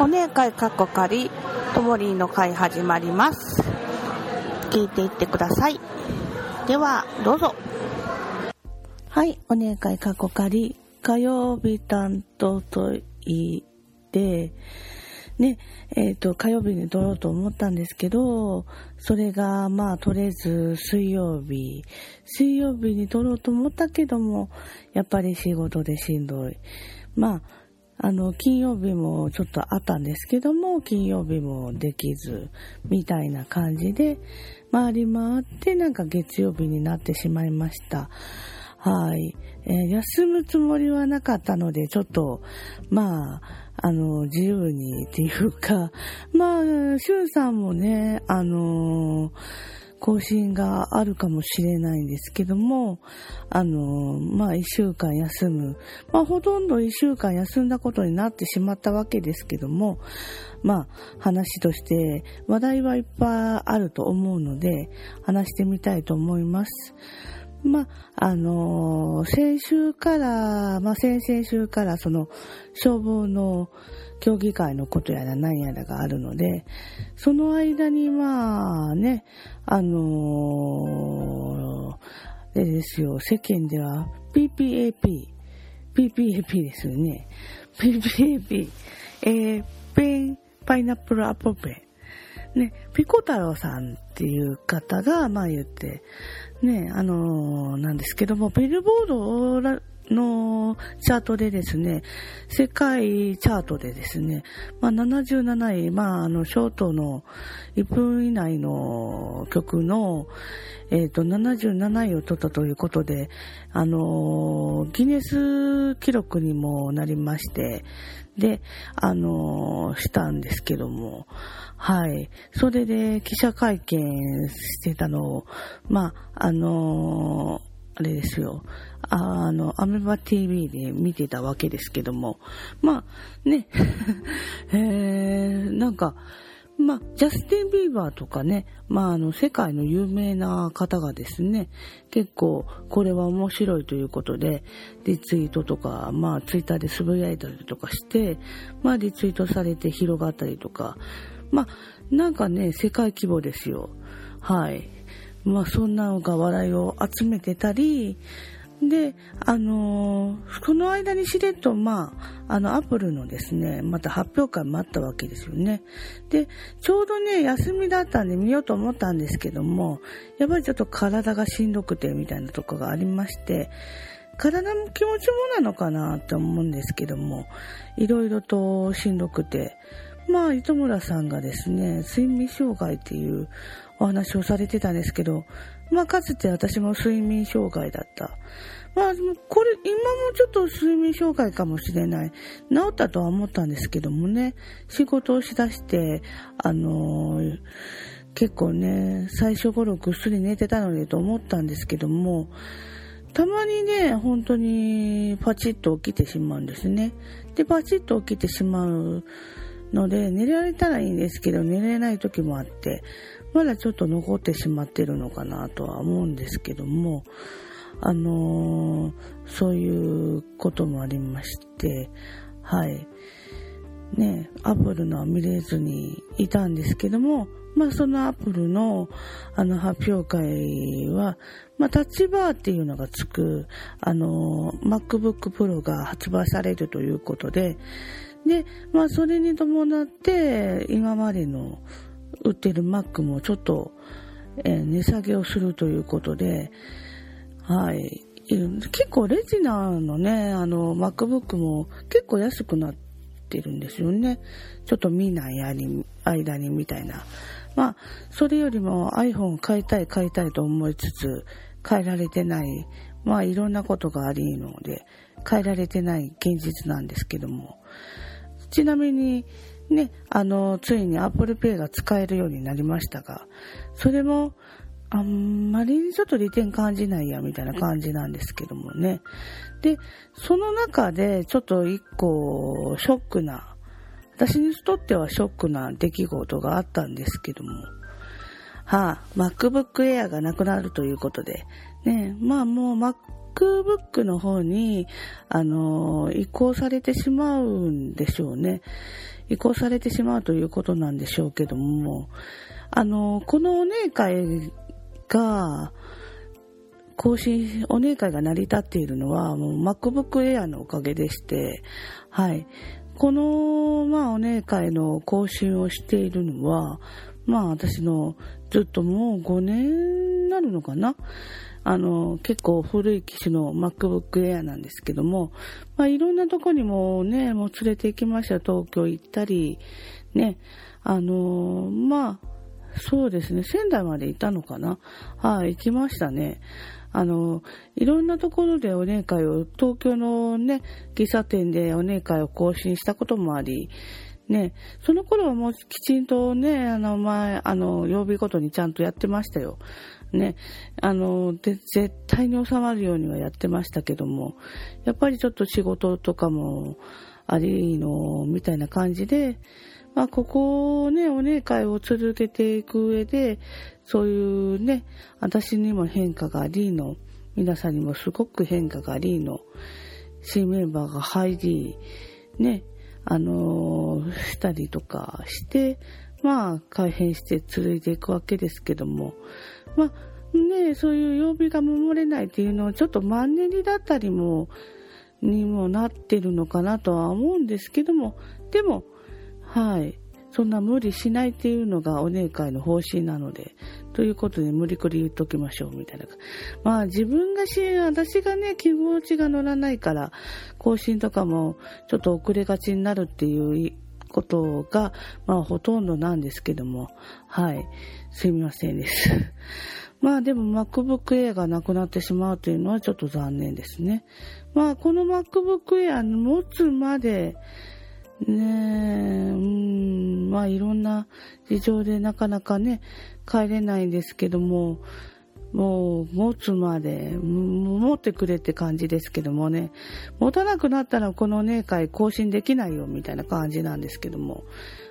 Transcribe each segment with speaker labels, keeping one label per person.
Speaker 1: お姉会かっこかり、ともりの会始まります。聞いていってください。では、どうぞ。はい、お姉会かっこかり、火曜日担当と言って、ね、えっ、と、火曜日に撮ろうと思ったんですけど、それが、まあ、撮れず、水曜日、水曜日に撮ろうと思ったけども、やっぱり仕事でしんどい。まあ、あの、金曜日もちょっとあったんですけども、金曜日もできず、みたいな感じで、回り回って、なんか月曜日になってしまいました。はい。えー休むつもりはなかったので、ちょっと、まあ、あの、自由にっていうか、まあ、しゅんさんもね、あの更新があるかもしれないんですけども、あの、まあ、一週間休む。まあ、ほとんど一週間休んだことになってしまったわけですけども、まあ、話として話題はいっぱいあると思うので、話してみたいと思います。まあ、あの先週から、まあ、先々週から、その、消防の協議会のことやら何やらがあるので、その間に、まあね、あのあれですよ、世間では PPAP、PPAP ですよね。PPAP、えー、ペン、パイナップルアポペン。ね、ピコ太郎さんっていう方が、まあ言って、ね、あのーなんですけども、ビルボードのチャートでですね、世界チャートでですね、まあ77位、まああの、ショートの1分以内の曲の、えっ、と、77位を取ったということで、あのギネス記録にもなりまして、で、あのしたんですけども、はい。それで記者会見してたのを、まあ、あのあれですよ。あの、アメバ TV で見てたわけですけども、まあ、ね、えー、なんか、まあ、ジャスティン・ビーバーとかね、まあ、あの、世界の有名な方がですね、結構、これは面白いということで、リツイートとか、まあ、ツイッターでつぶやいたりとかして、まあ、リツイートされて広がったりとか、まあ、なんかね、世界規模ですよ。はい。まあ、そんなのが笑いを集めてたり、で、あのーその間にしれっと、まあ、あの、アップルのですね、また発表会もあったわけですよね。で、ちょうどね、休みだったんで見ようと思ったんですけども、やっぱりちょっと体がしんどくてみたいなとこがありまして、体も気持ちもなのかなって思うんですけども、いろいろとしんどくて、まあ、糸村さんがですね、睡眠障害っていうお話をされてたんですけど、まあ、かつて私も睡眠障害だった。まあ、これ、今もちょっと睡眠障害かもしれない。治ったとは思ったんですけどもね、仕事をしだして、あのー結構ね、最初頃ぐっすり寝てたのにと思ったんですけども、たまにね、本当にパチッと起きてしまうんですね。で、パチッと起きてしまうので、寝られたらいいんですけど、寝れない時もあって、まだちょっと残ってしまってるのかなとは思うんですけども、あのーそういうこともありまして、はい。ね、アップルのは見れずにいたんですけども、まあそのアップルのあの発表会は、まあタッチバーっていうのがつく、あの、MacBook Pro が発売されるということで、で、まあそれに伴って今までの売ってる Mac もちょっと、えー値下げをするということで、はい。結構レジナーのね、あの、MacBook も結構安くなってるんですよね。ちょっと見ない間に間にみたいな。まあ、それよりも iPhone 買いたい買いたいと思いつつ、変えられてない。まあ、いろんなことがありので、変えられてない現実なんですけども。ちなみに、ね、あの、ついに Apple Pay が使えるようになりましたが、それも、あんまりにちょっと利点感じないや、みたいな感じなんですけどもね。で、その中で、ちょっと一個、ショックな、私にとってはショックな出来事があったんですけども、はあ、MacBook Air がなくなるということで、ね、まあもう Mac MacBook の方に、あの、移行されてしまうんでしょうね。移行されてしまうということなんでしょうけども、あの、このお姉会が、更新、お姉会が成り立っているのは、もう MacBook Air のおかげでして、はい。この、まあ、お姉会の更新をしているのは、まあ、私のずっともう5年になるのかな？あの、結構古い機種の MacBook Air なんですけども、まあ、いろんなとこにもね、もう連れて行きました。東京行ったり、ね、あの、まあ、そうですね、仙台まで行ったのかな。はい、行きましたね。あの、いろんなところでお姉会を、東京のね、喫茶店でお姉会を更新したこともあり、ね、その頃はもうきちんとね、あの前、あの、曜日ごとにちゃんとやってましたよ。ね、あの、で、絶対に収まるようにはやってましたけども、やっぱりちょっと仕事とかもありの、みたいな感じで、まあ、ここをね、お姉会を続けていく上で、そういうね、私にも変化がありの、皆さんにもすごく変化がありの、新メンバーが入り、ね、あの、したりとかして、まあ、改変して続いていくわけですけども、まあ、ね、そういう曜日が守れないっていうのはちょっとマンネリだったりも、にもなってるのかなとは思うんですけども、でも、はい。そんな無理しないっていうのがお姉会の方針なので、ということで無理くり言っときましょうみたいな。まあ自分がし、私がね、気持ちが乗らないから、更新とかもちょっと遅れがちになるっていうことが、まあほとんどなんですけども、はい。すみませんです。まあでも MacBook Air がなくなってしまうというのはちょっと残念ですね。まあこの MacBook Air 持つまで、ねえ、うん、まあいろんな事情でなかなかね、帰れないんですけども、もう持つまで、持ってくれって感じですけどもね、持たなくなったらこのね、回更新できないよみたいな感じなんですけども、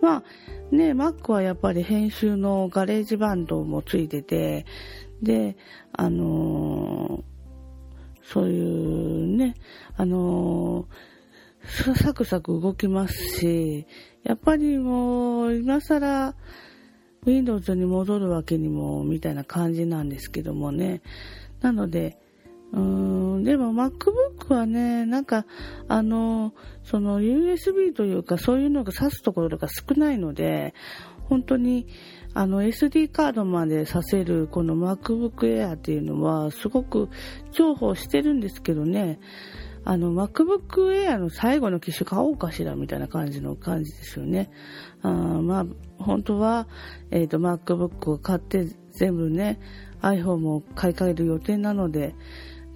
Speaker 1: まあね、Mac はやっぱり編集の GarageBand もついてて、で、あのー、そういうね、あのーサクサク動きますし、やっぱりもう、今更、Windows に戻るわけにも、みたいな感じなんですけどもね。なので、でも MacBook はね、なんか、あの、その USB というかそういうのが挿すところが少ないので、本当に、あの SD カードまでさせるこの MacBook Air っていうのはすごく重宝してるんですけどね、あの、MacBook Air の最後の機種買おうかしらみたいな感じの感じですよね。あまあ、本当は、えっ、ー、と、MacBook を買って全部ね、iPhone も買い替える予定なので、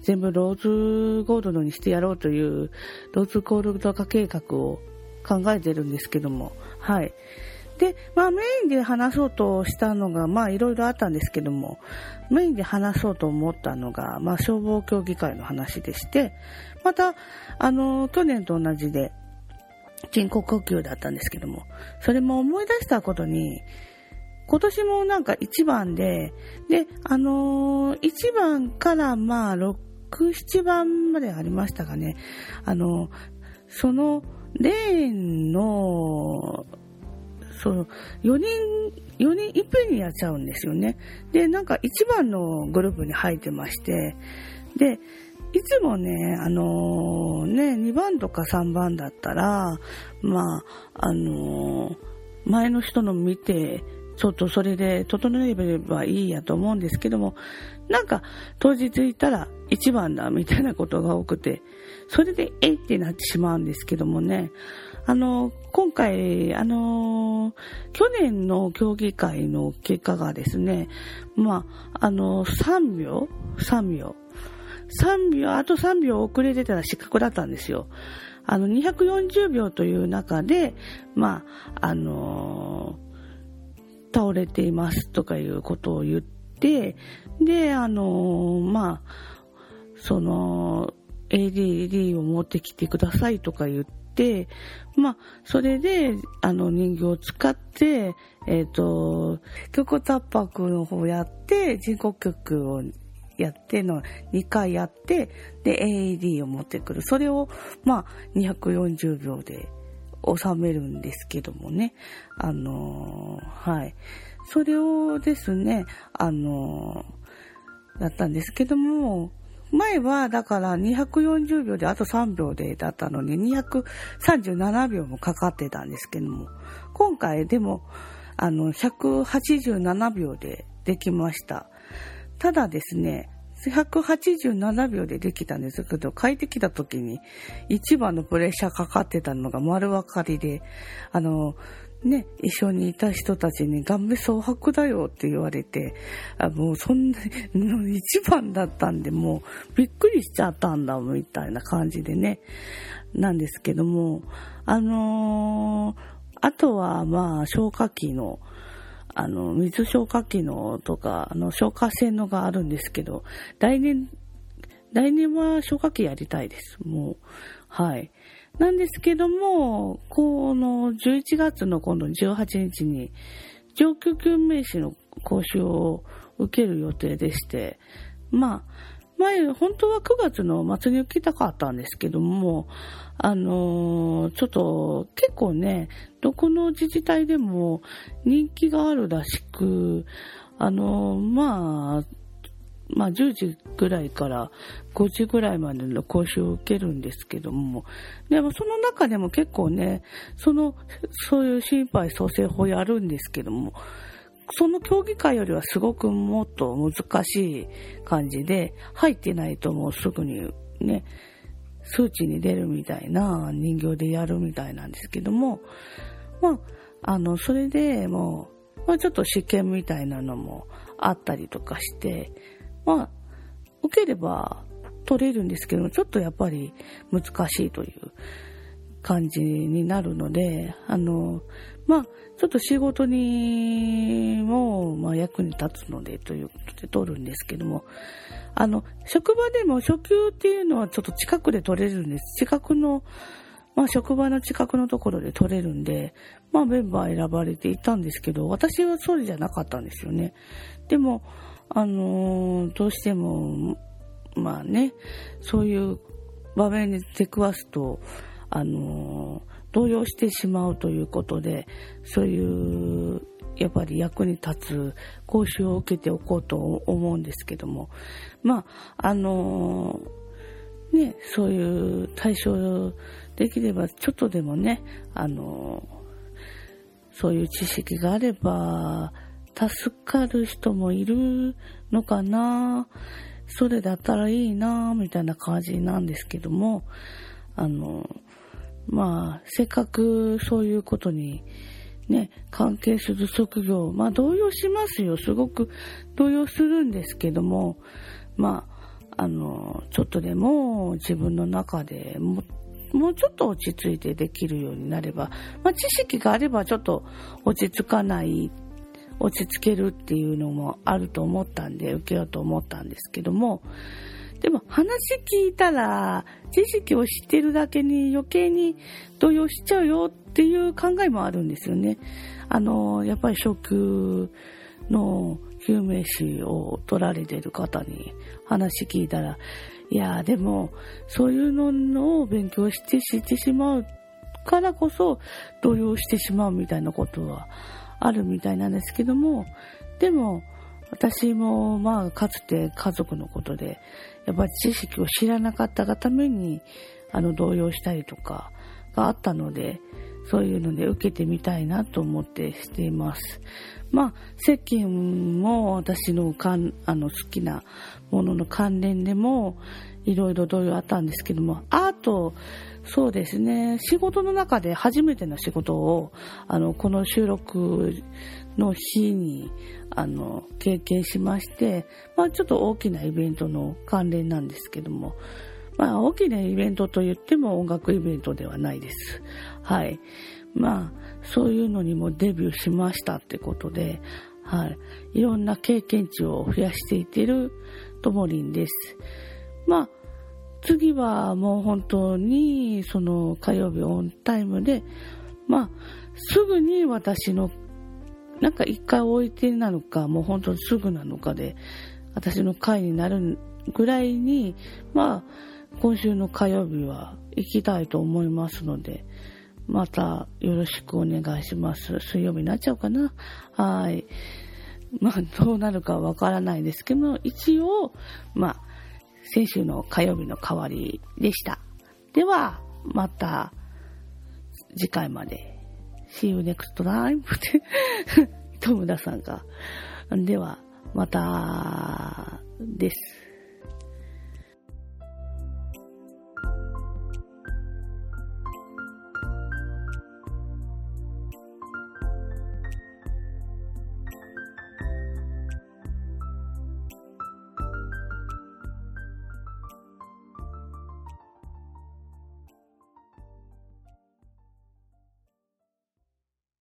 Speaker 1: 全部ローズゴールドにしてやろうという、ローズゴールド化計画を考えてるんですけども、はい。で、まあメインで話そうとしたのが、まあいろいろあったんですけども、メインで話そうと思ったのが、まあ消防協議会の話でして、また、あの、去年と同じで、人工呼吸だったんですけども、それも思い出したことに、今年もなんか1番で、で、あのー、1番からまあ6、7番までありましたかね。あの、そのレーンのその、4人、4人いっぺんにやっちゃうんですよね。で、なんか1番のグループに入ってまして、で、いつもね、あのー、ね、2番とか3番だったら、まあ、あのー、前の人の見て、ちょっとそれで整えればいいやと思うんですけども、なんか当日行ったら1番だみたいなことが多くて、それでえってなってしまうんですけどもね、あの、今回、あの、去年の競技会の結果がですね、まあ、あの、3秒 ?3 秒。3秒、あと3秒遅れてたら失格だったんですよ。あの、240秒という中で、まあ、あの、倒れていますとかいうことを言って、で、あの、まあ、その、ADD を持ってきてくださいとか言って、まあ、それで、あの、人形を使って、えっ、ー、と、曲タッパーの方やって、人工曲をやっての2回やって、で、AED を持ってくる。それを、まあ、240秒で収めるんですけどもね。あの、はい。それをですね、あのー、やったんですけども、前はだから240秒であと3秒でだったのに237秒もかかってたんですけども、今回でもあの187秒でできました。ただですね、187秒でできたんですけど、帰ってきた時に一番のプレッシャーかかってたのが丸分かりで、あの、ね、一緒にいた人たちに顔面蒼白だよって言われて、あもうそんな、一番だったんで、もうびっくりしちゃったんだ、みたいな感じでね、なんですけども、あのー、あとはまあ消火器の、あの、水消火器のとか、あの、消火栓のがあるんですけど、来年、来年は消火器やりたいです。もう、はい。なんですけども、この11月の今度18日に上級救命士の講習を受ける予定でして、まあ、前、本当は9月の末に受けたかったんですけども、あのー、ちょっと結構ね、どこの自治体でも人気があるらしく、あのー、まあ、まあ、10時ぐらいから5時ぐらいまでの講習を受けるんですけども、でもその中でも結構ね、その、そういう心肺蘇生法やるんですけども、その競技会よりはすごくもっと難しい感じで、入ってないともうすぐにね、数値に出るみたいな人形でやるみたいなんですけども、まあ、あの、それでもう、まあちょっと試験みたいなのもあったりとかして、まあ、受ければ取れるんですけども、ちょっとやっぱり難しいという感じになるので、あの、まあ、ちょっと仕事にも、まあ、役に立つのでということで取るんですけども、あの、職場でも初級っていうのはちょっと近くで取れるんです。近くの、まあ、職場の近くのところで取れるんで、まあ、メンバー選ばれていたんですけど、私はそうじゃなかったんですよね。でも、あの、どうしても、まあね、そういう場面に出くわすと、あの、動揺してしまうということで、そういう、やっぱり役に立つ講習を受けておこうと思うんですけども、まあ、あの、ね、そういう対象できれば、ちょっとでもね、あのそういう知識があれば、助かる人もいるのかな。それだったらいいなみたいな感じなんですけども、あの、まあ、せっかくそういうことにね、関係する職業、まあ動揺しますよ。すごく動揺するんですけども、まあ、あの、ちょっとでも自分の中でももうちょっと落ち着いてできるようになれば、まあ知識があればちょっと落ち着かない落ち着けるっていうのもあると思ったんで受けようと思ったんですけどもでも話聞いたら知識を知ってるだけに余計に動揺しちゃうよっていう考えもあるんですよね。あのやっぱり初級の救命士を取られてる方に話聞いたらいやでもそういうのを勉強して知ってしまうからこそ動揺してしまうみたいなことはあるみたいなんですけども、でも、私もまあかつて家族のことで、やっぱり知識を知らなかったがために、あの動揺したりとかがあったので、そういうので受けてみたいなと思ってしています。まあ、世間も私のかんあの好きなものの関連でもいろいろ動揺あったんですけども、アート、そうですね。仕事の中で初めての仕事を、あの、この収録の日に、あの、経験しまして、まあちょっと大きなイベントの関連なんですけども、まあ大きなイベントと言っても音楽イベントではないです。はい。まあ、そういうのにもデビューしましたってことで、はい。いろんな経験値を増やしていってるともりんです。まあ、次はもう本当にその火曜日オンタイムで、まあ、すぐに私の、なんか一回置いてなのか、もう本当にすぐなのかで、私の会になるぐらいに、まあ、今週の火曜日は行きたいと思いますので、またよろしくお願いします。水曜日になっちゃうかな？はい。まあ、どうなるかわからないですけど、一応、まあ、先週の火曜日の代わりでした。では、また、次回まで。チームネクストライブ time! トムダさんが。では、また、です。